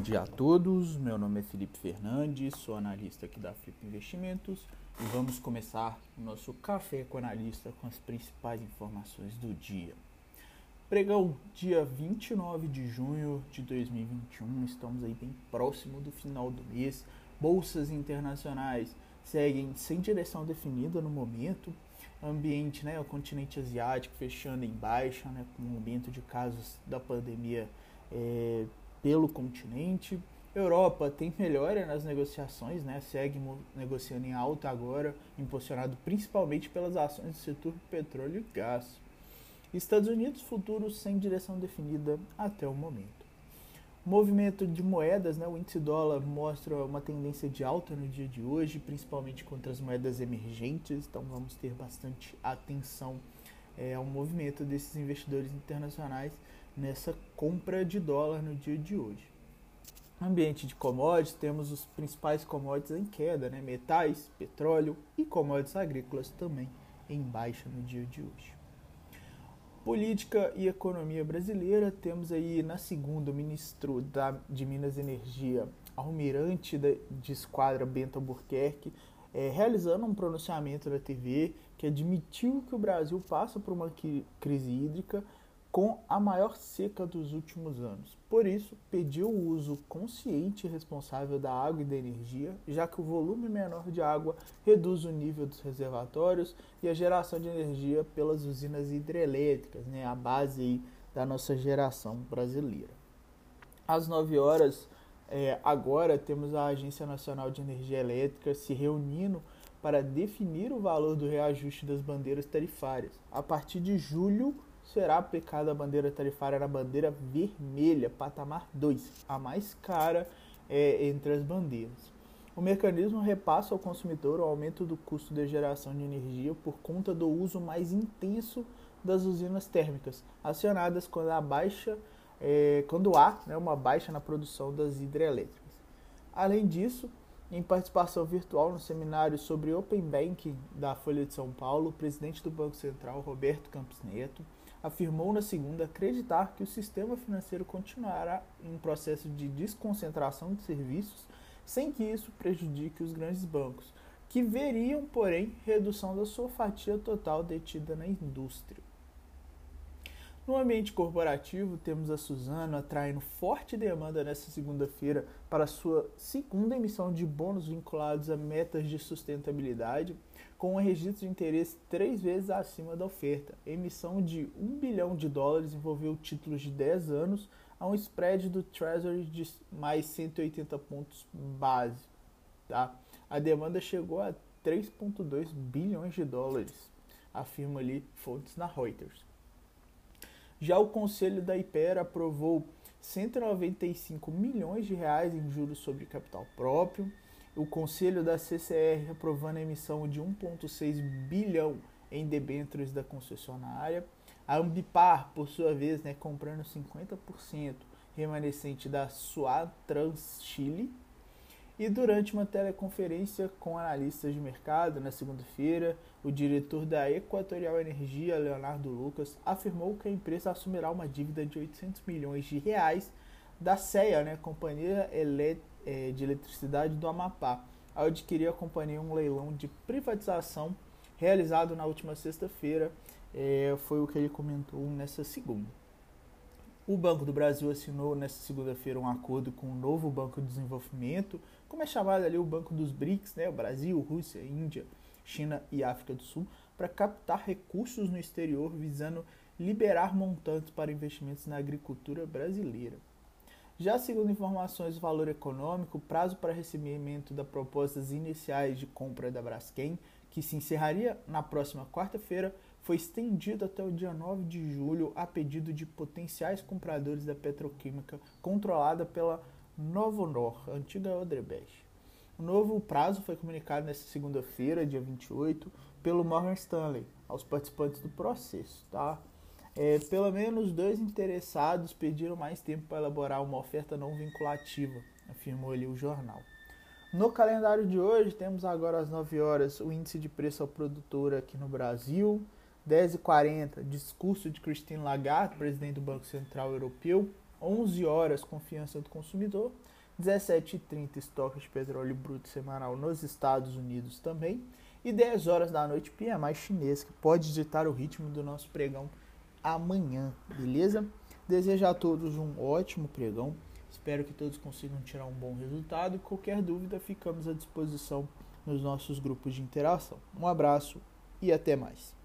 dia a todos, meu nome é Felipe Fernandes, sou analista aqui da Flip Investimentos e vamos começar o nosso café com analista com as principais informações do dia. Pregão, dia 29 de junho de 2021, estamos aí bem próximo do final do mês. Bolsas internacionais seguem sem direção definida no momento. Ambiente, né, o continente asiático fechando em baixa, né, com o aumento de casos da pandemia é, pelo continente. Europa tem melhora nas negociações, né? segue negociando em alta agora, impulsionado principalmente pelas ações do setor petróleo e gás. Estados Unidos, futuros sem direção definida até o momento. Movimento de moedas, né? o índice dólar mostra uma tendência de alta no dia de hoje, principalmente contra as moedas emergentes, então vamos ter bastante atenção é, ao movimento desses investidores internacionais nessa compra de dólar no dia de hoje. No ambiente de commodities, temos os principais commodities em queda, né? metais, petróleo e commodities agrícolas também em baixa no dia de hoje. Política e economia brasileira, temos aí na segunda o ministro da, de Minas e Energia, almirante da, de esquadra Bento Albuquerque, é, realizando um pronunciamento na TV que admitiu que o Brasil passa por uma crise hídrica com a maior seca dos últimos anos. Por isso, pediu o uso consciente e responsável da água e da energia, já que o volume menor de água reduz o nível dos reservatórios e a geração de energia pelas usinas hidrelétricas, né, a base da nossa geração brasileira. Às 9 horas, é, agora temos a Agência Nacional de Energia Elétrica se reunindo para definir o valor do reajuste das bandeiras tarifárias. A partir de julho, será aplicada a bandeira tarifária na bandeira vermelha, patamar 2, a mais cara é, entre as bandeiras. O mecanismo repassa ao consumidor o aumento do custo de geração de energia por conta do uso mais intenso das usinas térmicas, acionadas quando há, baixa, é, quando há né, uma baixa na produção das hidrelétricas. Além disso, em participação virtual no seminário sobre Open Banking da Folha de São Paulo, o presidente do Banco Central, Roberto Campos Neto, afirmou na segunda acreditar que o sistema financeiro continuará em processo de desconcentração de serviços, sem que isso prejudique os grandes bancos, que veriam, porém, redução da sua fatia total detida na indústria. No ambiente corporativo, temos a Suzano atraindo forte demanda nesta segunda-feira para sua segunda emissão de bônus vinculados a metas de sustentabilidade, com um registro de interesse três vezes acima da oferta. A emissão de 1 bilhão de dólares envolveu títulos de 10 anos a um spread do Treasury de mais 180 pontos base. Tá? A demanda chegou a 3,2 bilhões de dólares, afirma ali fontes na Reuters. Já o Conselho da Ipera aprovou 195 milhões de reais em juros sobre capital próprio. O Conselho da CCR aprovando a emissão de 1,6 bilhão em debêntures da concessionária. A Ambipar, por sua vez, né, comprando 50% remanescente da Suatrans Chile e durante uma teleconferência com analistas de mercado na segunda-feira, o diretor da Equatorial Energia, Leonardo Lucas, afirmou que a empresa assumirá uma dívida de 800 milhões de reais da CEA, né, Companhia é, de Eletricidade do Amapá, ao adquirir a companhia um leilão de privatização realizado na última sexta-feira. É, foi o que ele comentou nessa segunda. O Banco do Brasil assinou nesta segunda-feira um acordo com o novo Banco de Desenvolvimento, como é chamado ali o Banco dos BRICS, né? O Brasil, Rússia, Índia, China e África do Sul, para captar recursos no exterior visando liberar montantes para investimentos na agricultura brasileira. Já segundo informações do valor econômico, o prazo para recebimento das propostas iniciais de compra da Braskem, que se encerraria na próxima quarta-feira, foi estendido até o dia 9 de julho a pedido de potenciais compradores da petroquímica controlada pela Novonor, antiga Odebrecht. O novo prazo foi comunicado nesta segunda-feira, dia 28, pelo Morgan Stanley aos participantes do processo. Tá? É, pelo menos dois interessados pediram mais tempo para elaborar uma oferta não vinculativa, afirmou ali o jornal. No calendário de hoje, temos agora às 9 horas o índice de preço ao produtor aqui no Brasil, 10h40, discurso de Christine Lagarde, presidente do Banco Central Europeu. 11 horas, confiança do consumidor. 17h30 estoque de petróleo bruto semanal nos Estados Unidos também. E 10 horas da noite PMI chinês, que pode ditar o ritmo do nosso pregão amanhã, beleza? Desejo a todos um ótimo pregão. Espero que todos consigam tirar um bom resultado. Qualquer dúvida, ficamos à disposição nos nossos grupos de interação. Um abraço e até mais.